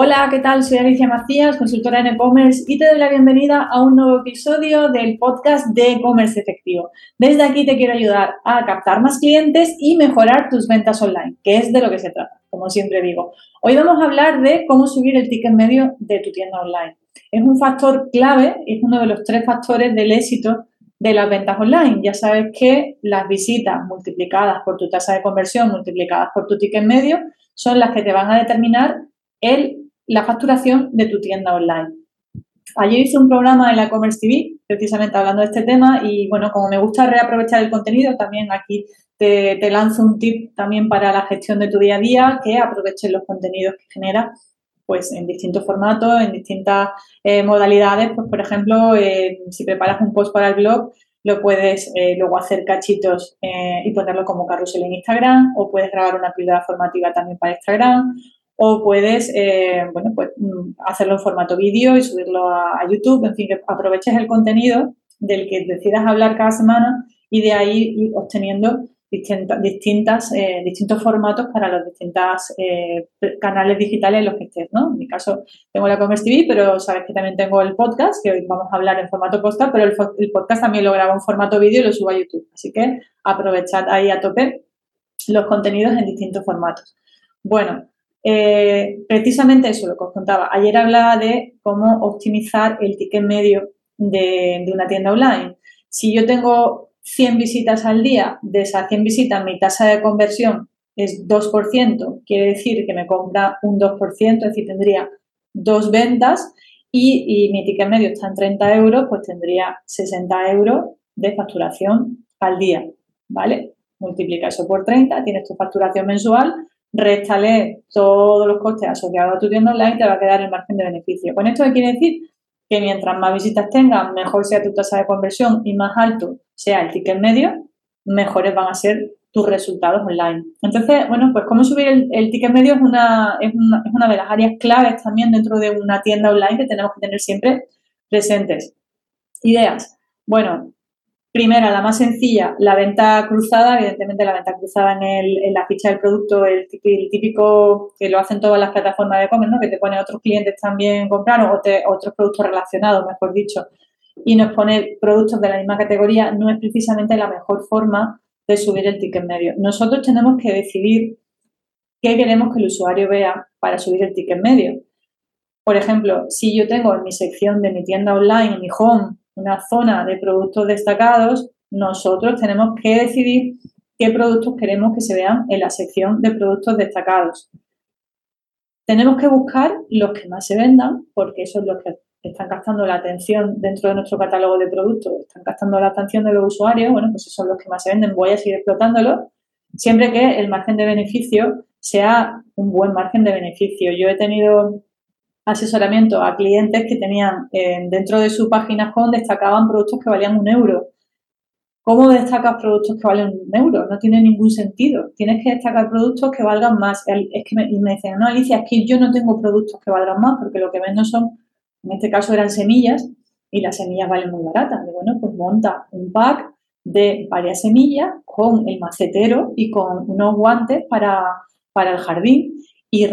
Hola, ¿qué tal? Soy Alicia Macías, consultora en e-commerce y te doy la bienvenida a un nuevo episodio del podcast de e-commerce efectivo. Desde aquí te quiero ayudar a captar más clientes y mejorar tus ventas online, que es de lo que se trata, como siempre digo. Hoy vamos a hablar de cómo subir el ticket medio de tu tienda online. Es un factor clave, es uno de los tres factores del éxito de las ventas online. Ya sabes que las visitas multiplicadas por tu tasa de conversión, multiplicadas por tu ticket medio, son las que te van a determinar el, la facturación de tu tienda online. Ayer hice un programa en la Commerce TV, precisamente hablando de este tema, y bueno, como me gusta reaprovechar el contenido, también aquí te, lanzo un tip también para la gestión de tu día a día, que aproveches los contenidos que genera pues en distintos formatos, en distintas eh, modalidades. Pues, por ejemplo, eh, si preparas un post para el blog, lo puedes eh, luego hacer cachitos y ponerlo como carrusel en Instagram, o puedes grabar una píldora formativa también para Instagram, o puedes, eh, bueno, pues mm, hacerlo en formato vídeo y subirlo a, YouTube, en fin, que aproveches el contenido del que decidas hablar cada semana y de ahí ir obteniendo eh, distintos formatos para los distintos eh, canales digitales en los que estés, ¿no? En mi caso tengo la Commerce TV, pero sabes que también tengo el podcast, que hoy vamos a hablar en formato podcast, pero el, el podcast también lo grabo en formato vídeo y lo subo a YouTube. Así que aprovechad ahí a tope los contenidos en distintos formatos. Bueno, eh, precisamente eso, lo que os contaba. Ayer hablaba de cómo optimizar el ticket medio de, una tienda online. Si yo tengo 100 visitas al día, de esas 100 visitas mi tasa de conversión es 2%, quiere decir que me compra un 2%, es decir, tendría dos ventas y, y mi ticket medio está en 30 euros, pues tendría 60 euros de facturación al día, ¿vale? Multiplica eso por 30, tienes tu facturación mensual, réstale todos los costes asociados a tu tienda online te va a quedar el margen de beneficio. Con esto, ¿qué quiere decir? Que mientras más visitas tengas, mejor sea tu tasa de conversión y más alto sea el ticket medio, mejores van a ser tus resultados online. Entonces, bueno, pues cómo subir el, ticket medio es una, es, una, es una de las áreas claves también dentro de una tienda online que tenemos que tener siempre presentes. Ideas. Bueno, Primera, la más sencilla, la venta cruzada, evidentemente la venta cruzada en, el, en la ficha del producto, el, típico que lo hacen todas las plataformas de e-commerce, ¿no? que te pone otros clientes también compraron o otros productos relacionados, mejor dicho, y nos pone productos de la misma categoría, no es precisamente la mejor forma de subir el ticket medio. Nosotros tenemos que decidir qué queremos que el usuario vea para subir el ticket medio. Por ejemplo, si yo tengo en mi sección de mi tienda online, en mi home, una zona de productos destacados, nosotros tenemos que decidir qué productos queremos que se vean en la sección de productos destacados. Tenemos que buscar los que más se vendan, porque esos son los que están gastando la atención dentro de nuestro catálogo de productos, están gastando la atención de los usuarios, bueno, pues esos son los que más se venden, voy a seguir explotándolos, siempre que el margen de beneficio sea un buen margen de beneficio. Yo he tenido asesoramiento a clientes que tenían eh, dentro de su página home destacaban productos que valían un euro. ¿Cómo destacas productos que valen un euro? No tiene ningún sentido. Tienes que destacar productos que valgan más. Es que me, y me dicen, no, Alicia, es que yo no tengo productos que valgan más porque lo que vendo son, en este caso eran semillas y las semillas valen muy baratas. Y bueno, pues monta un pack de varias semillas con el macetero y con unos guantes para, para el jardín y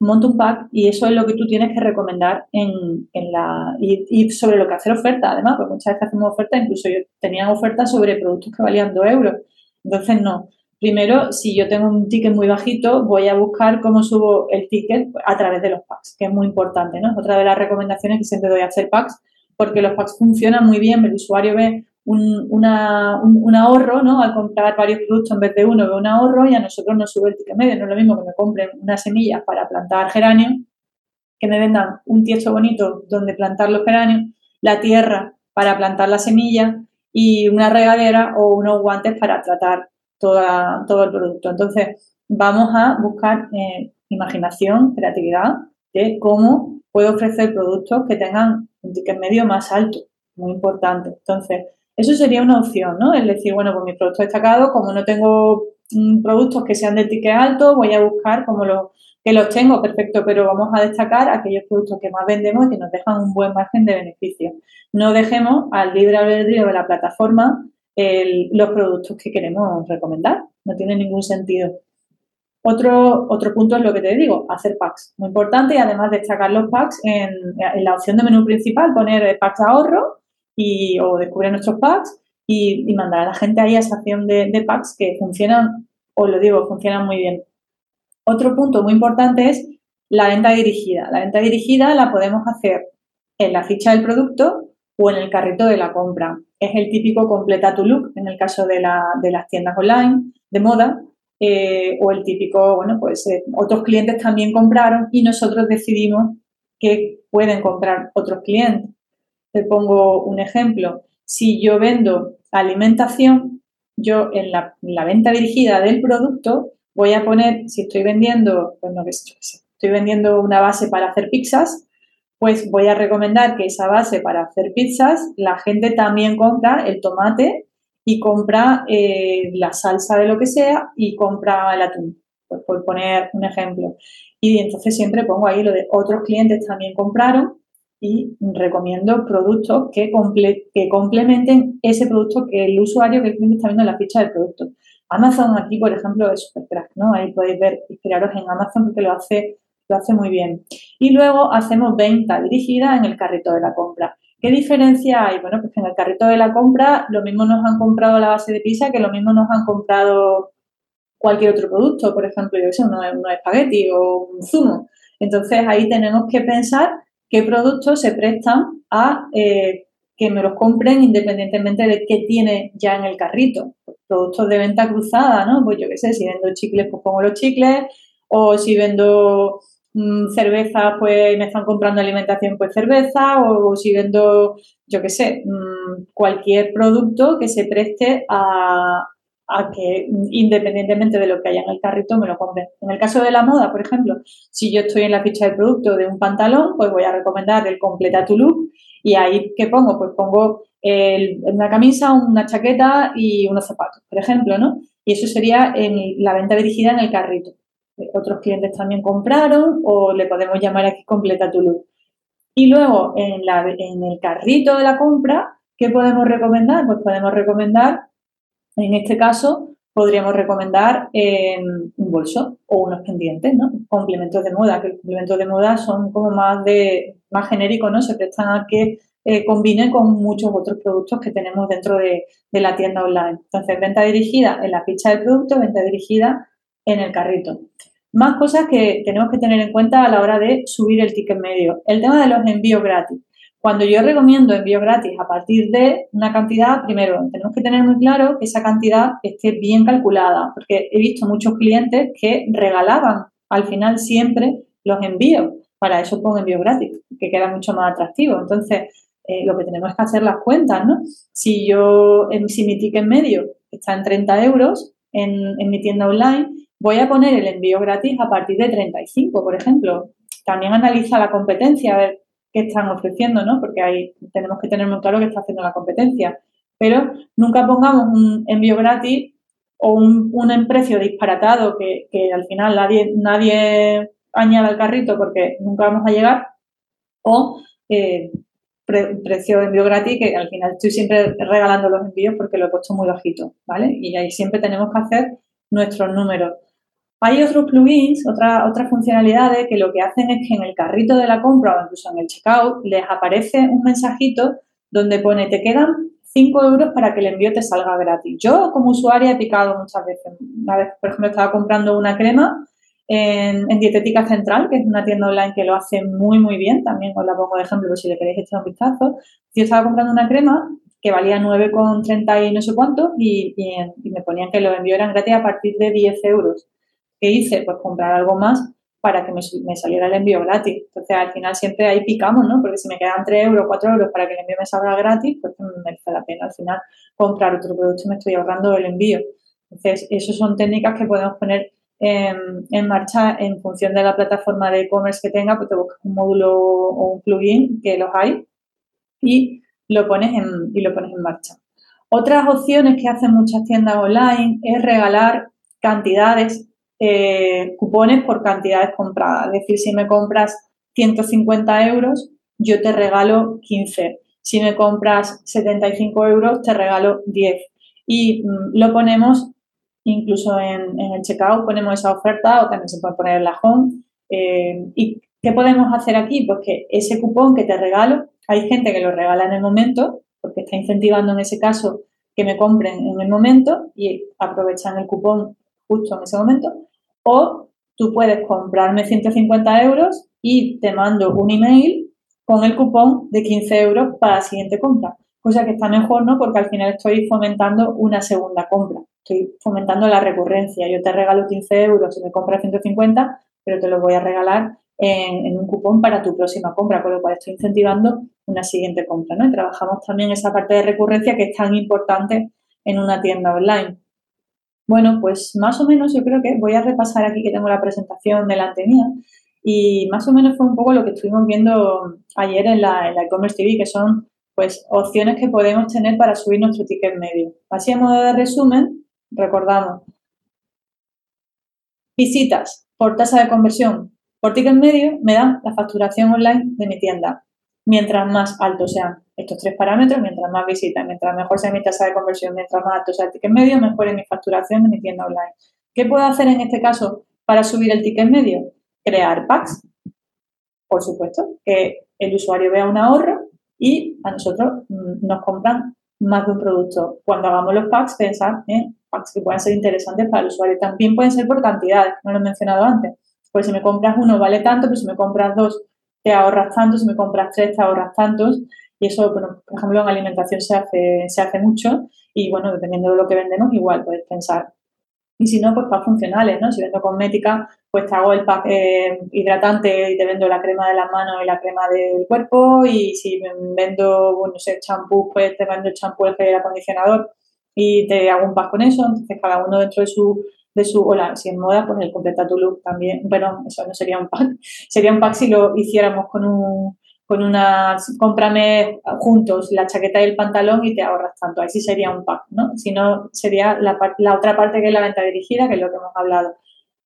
monta un pack y eso es lo que tú tienes que recomendar en, en la y, sobre lo que hacer oferta además, porque muchas veces hacemos ofertas, incluso yo tenía ofertas sobre productos que valían 2 euros. Entonces, no. Primero, si yo tengo un ticket muy bajito, voy a buscar cómo subo el ticket a través de los packs, que es muy importante, ¿no? Otra de las recomendaciones que siempre doy a hacer packs, porque los packs funcionan muy bien, el usuario ve un, ahorro, ¿no? Al comprar varios productos en vez de uno, ve un ahorro y a nosotros nos sube el ticket medio. No es lo mismo que me compren unas semillas para plantar geranios, que me vendan un tiesto bonito donde plantar los geranios, la tierra para plantar la semilla y una regadera o unos guantes para tratar todo el producto. Entonces, vamos a buscar eh, imaginación, creatividad de cómo puedo ofrecer productos que tengan un ticket medio más alto, muy importante. Entonces, eso sería una opción, ¿no? Es decir, bueno, con mis productos destacados, como no tengo mm, productos que sean de ticket alto, voy a buscar como los que los tengo, perfecto, pero vamos a destacar aquellos productos que más vendemos y que nos dejan un buen margen de beneficio. No dejemos al libre albedrío de la plataforma los productos que queremos recomendar. No tiene ningún sentido. Otro, otro punto es lo que te digo, hacer packs. Muy importante y además destacar los packs en, la opción de menú principal, poner packs ahorro y, o descubrir nuestros packs y, mandar a la gente ahí a esa acción de, de packs que funcionan, os lo digo, funcionan muy bien. Otro punto muy importante es la venta dirigida. La venta dirigida la podemos hacer en la ficha del producto o en el carrito de la compra. Es el típico completa tu look en el caso de, las tiendas online de moda eh, o el típico, bueno, pues eh, otros clientes también compraron y nosotros decidimos que pueden comprar otros clientes. Te pongo un ejemplo. Si yo vendo alimentación, yo en la, venta dirigida del producto voy a poner, si estoy vendiendo, pues no, estoy vendiendo una base para hacer pizzas, pues voy a recomendar que esa base para hacer pizzas, la gente también compra el tomate y compra eh, la salsa de lo que sea y compra el atún, pues por poner un ejemplo. Y entonces siempre pongo ahí lo de otros clientes también compraron y recomiendo productos que, que complementen ese producto que el usuario, que está viendo en la ficha del producto. Amazon aquí, por ejemplo, es super crack, ¿no? Ahí podéis ver, inspiraros en Amazon porque lo hace lo hace muy bien. Y luego hacemos venta dirigida en el carrito de la compra. ¿Qué diferencia hay? Bueno, pues en el carrito de la compra lo mismo nos han comprado la base de pizza que lo mismo nos han comprado cualquier otro producto, por ejemplo, yo sé, un, espagueti o un zumo. Entonces ahí tenemos que pensar qué productos se prestan a eh, que me los compren independientemente de qué tiene ya en el carrito. productos de venta cruzada, ¿no? Pues yo qué sé, si vendo chicles, pues pongo los chicles, o si vendo Mm, cerveza, pues me están comprando alimentación, pues cerveza, o, si vendo, yo qué sé, mm, cualquier producto que se preste a, que independientemente de lo que haya en el carrito me lo compren. En el caso de la moda, por ejemplo, si yo estoy en la ficha de producto de un pantalón, pues voy a recomendar el completa tu look y ahí ¿qué pongo? Pues pongo una camisa, una chaqueta y unos zapatos, por ejemplo, ¿no? Y eso sería en la venta dirigida en el carrito otros clientes también compraron o le podemos llamar aquí completa tu look. Y luego en, en el carrito de la compra, ¿qué podemos recomendar? Pues podemos recomendar, en este caso, podríamos recomendar em, un bolso o unos pendientes, ¿no? Complementos de moda, que los complementos de moda son como más de más genéricos, ¿no? Se prestan a que eh, combine con muchos otros productos que tenemos dentro de, de, la tienda online. Entonces, venta dirigida en la ficha del producto, venta dirigida en el carrito. Más cosas que tenemos que tener en cuenta a la hora de subir el ticket medio. El tema de los envíos gratis. Cuando yo recomiendo envío gratis a partir de una cantidad, primero tenemos que tener muy claro que esa cantidad esté bien calculada, porque he visto muchos clientes que regalaban al final siempre los envíos. Para eso pongo envío gratis, que queda mucho más atractivo. Entonces, eh, lo que tenemos que hacer las cuentas, ¿no? Si yo, si mi ticket medio está en 30 euros en, en mi tienda online, voy a poner el envío gratis a partir de 35, por ejemplo. También analiza la competencia, a ver están ofreciendo, ¿no? Porque ahí tenemos que tener muy claro qué está haciendo la competencia. Pero nunca pongamos un envío gratis o un, un precio disparatado que, al final nadie, nadie añade al carrito porque nunca vamos a llegar o eh, precio de envío gratis que al final estoy siempre regalando los envíos porque lo he puesto muy bajito, ¿vale? Y ahí siempre tenemos que hacer nuestros números. Hay otros plugins, otras funcionalidades que lo que hacen es que en el carrito de la compra o incluso en el checkout les aparece un mensajito donde pone te quedan 5 euros para que el envío te salga gratis. Yo como usuaria he picado muchas veces. Una vez, por ejemplo, estaba comprando una crema en, Dietética Central, que es una tienda online que lo hace muy, muy bien. También os la pongo de ejemplo si le queréis echar un vistazo. Yo estaba comprando una crema que valía 9,30 y no sé cuánto y, y, me ponían que los envíos eran gratis a partir de 10 euros. ¿Qué hice? Pues comprar algo más para que me, saliera el envío gratis. Entonces, al final siempre ahí picamos, ¿no? Porque si me quedan 3 euros, 4 euros para que el envío me salga gratis, pues me merece la pena al final comprar otro producto me estoy ahorrando el envío. Entonces, esas son técnicas que podemos poner en, marcha en función de la plataforma de e-commerce que tenga, pues te buscas un módulo o un plugin, que los hay, y lo pones y lo pones en marcha. Otras opciones que hacen muchas tiendas online es regalar cantidades eh, cupones por cantidades compradas. Es decir, si me compras 150 euros, yo te regalo 15. Si me compras 75 euros, te regalo 10. Y mm, lo ponemos incluso en, el checkout ponemos esa oferta o también se puede poner en la home. Eh, ¿Y qué podemos hacer aquí? Pues que ese cupón que te regalo, hay gente que lo regala en el momento, porque está incentivando en ese caso que me compren en el momento y aprovechan el cupón justo en ese momento. O tú puedes comprarme 150 euros y te mando un email con el cupón de 15 euros para la siguiente compra. Cosa que está mejor, ¿no? Porque al final estoy fomentando una segunda compra. Estoy fomentando la recurrencia. Yo te regalo 15 euros si me compras 150, pero te lo voy a regalar en, un cupón para tu próxima compra, con lo cual estoy incentivando una siguiente compra, ¿no? Y trabajamos también esa parte de recurrencia que es tan importante en una tienda online. Bueno, pues más o menos yo creo que voy a repasar aquí que tengo la presentación delante mía y más o menos fue un poco lo que estuvimos viendo ayer en la e-commerce TV, que son pues opciones que podemos tener para subir nuestro ticket medio. Así a modo de resumen, recordamos, visitas por tasa de conversión por ticket medio me dan la facturación online de mi tienda. Mientras más altos sean estos tres parámetros, mientras más visitas, mientras mejor sea mi tasa de conversión, mientras más alto sea el ticket medio, mejor es mi facturación de mi tienda online. ¿Qué puedo hacer en este caso para subir el ticket medio? Crear packs, por supuesto, que el usuario vea un ahorro y a nosotros mm, nos compran más de un producto. Cuando hagamos los packs, pensar en packs que puedan ser interesantes para el usuario. También pueden ser por cantidades, no lo he mencionado antes. Pues si me compras uno vale tanto, pero si me compras dos te ahorras tanto, si me compras tres te ahorras tantos. Y eso, bueno, por ejemplo, en alimentación se hace, se hace mucho y bueno, dependiendo de lo que vendemos, igual puedes pensar. Y si no, pues packs funcionales, ¿no? Si vendo cosmética, pues te hago el pack eh, hidratante y te vendo la crema de las manos y la crema del cuerpo. Y si vendo, bueno, no sé, champú, pues te vendo el champú, el acondicionador y te hago un pack con eso. Entonces, cada uno dentro de su de su, hola, si en moda, pues el completa tu look también, bueno, eso no sería un pack, sería un pack si lo hiciéramos con un, con una, cómprame juntos la chaqueta y el pantalón y te ahorras tanto, ahí sí sería un pack, ¿no? Si no, sería la, la otra parte que es la venta dirigida, que es lo que hemos hablado.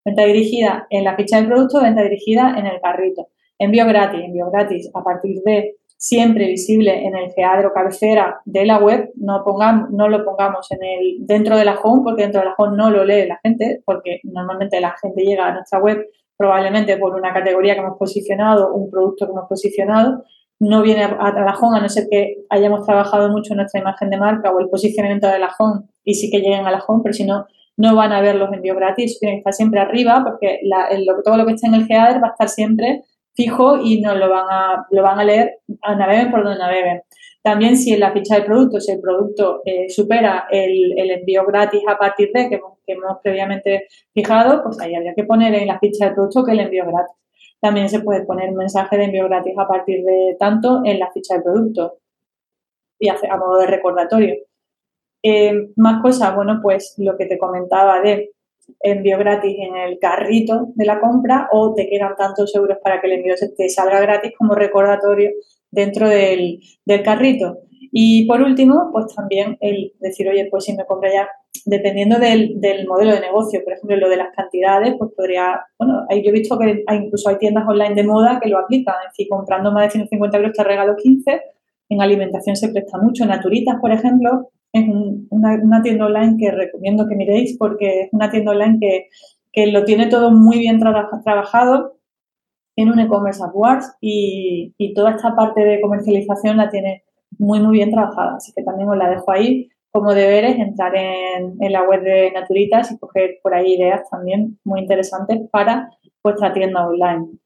Venta dirigida en la ficha del producto, venta dirigida en el carrito. Envío gratis, envío gratis a partir de siempre visible en el geadro cabecera de la web, no, no lo pongamos en el, dentro de la home, porque dentro de la home no lo lee la gente, porque normalmente la gente llega a nuestra web probablemente por una categoría que hemos posicionado, un producto que hemos posicionado, no viene a, la home a no ser que hayamos trabajado mucho nuestra imagen de marca o el posicionamiento de la home y sí que lleguen a la home, pero si no, no van a ver los envíos gratis, tienen que estar siempre arriba porque todo lo que está en el header va a estar siempre fijo y nos lo van a, lo van a leer, a naveguen por donde naveguen. También si en la ficha de producto, si el producto eh, supera el, envío gratis a partir de que hemos, previamente fijado, pues ahí habría que poner en la ficha de producto que el envío gratis. También se puede poner un mensaje de envío gratis a partir de tanto en la ficha de producto y a, a modo de recordatorio. Eh, más cosas, bueno, pues lo que te comentaba de envío gratis en el carrito de la compra o te quedan tantos euros para que el envío te salga gratis como recordatorio dentro del, carrito. Y por último, pues también el decir, oye, pues si me compro ya, dependiendo del, modelo de negocio, por ejemplo, lo de las cantidades, pues podría, bueno, yo he visto que hay, incluso hay tiendas online de moda que lo aplican, es decir, comprando más de 150 euros te regalo 15, en alimentación se presta mucho, Naturitas, por ejemplo, es una, tienda online que recomiendo que miréis porque es una tienda online que, lo tiene todo muy bien trabajado en un e-commerce AdWords y, y toda esta parte de comercialización la tiene muy, muy bien trabajada. Así que también os la dejo ahí como deberes, entrar en, en la web de Naturitas y coger por ahí ideas también muy interesantes para vuestra tienda online.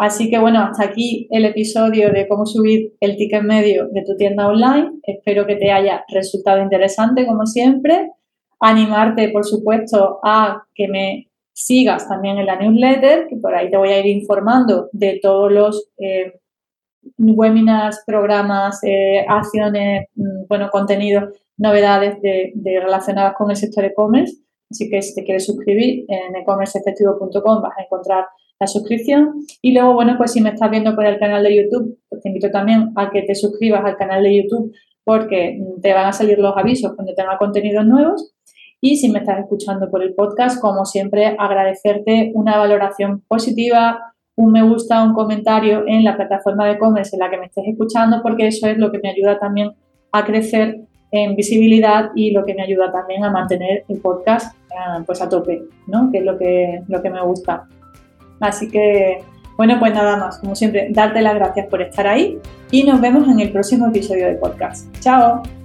Así que bueno, hasta aquí el episodio de cómo subir el ticket medio de tu tienda online. Espero que te haya resultado interesante como siempre. Animarte, por supuesto, a que me sigas también en la newsletter, que por ahí te voy a ir informando de todos los eh, webinars, programas, eh, acciones, mm, bueno, contenidos, novedades de, relacionadas con el sector e-commerce. Así que si te quieres suscribir en ecommerceefectivo.com vas a encontrar la suscripción. Y luego, bueno, pues si me estás viendo por el canal de YouTube, pues te invito también a que te suscribas al canal de YouTube porque te van a salir los avisos cuando tenga contenidos nuevos. Y si me estás escuchando por el podcast, como siempre, agradecerte una valoración positiva, un me gusta, un comentario en la plataforma de e-commerce en la que me estés escuchando, porque eso es lo que me ayuda también a crecer en visibilidad y lo que me ayuda también a mantener el podcast eh, pues a tope, ¿no? que es lo que, lo que me gusta. Así que, bueno, pues nada más, como siempre, darte las gracias por estar ahí y nos vemos en el próximo episodio del podcast. ¡Chao!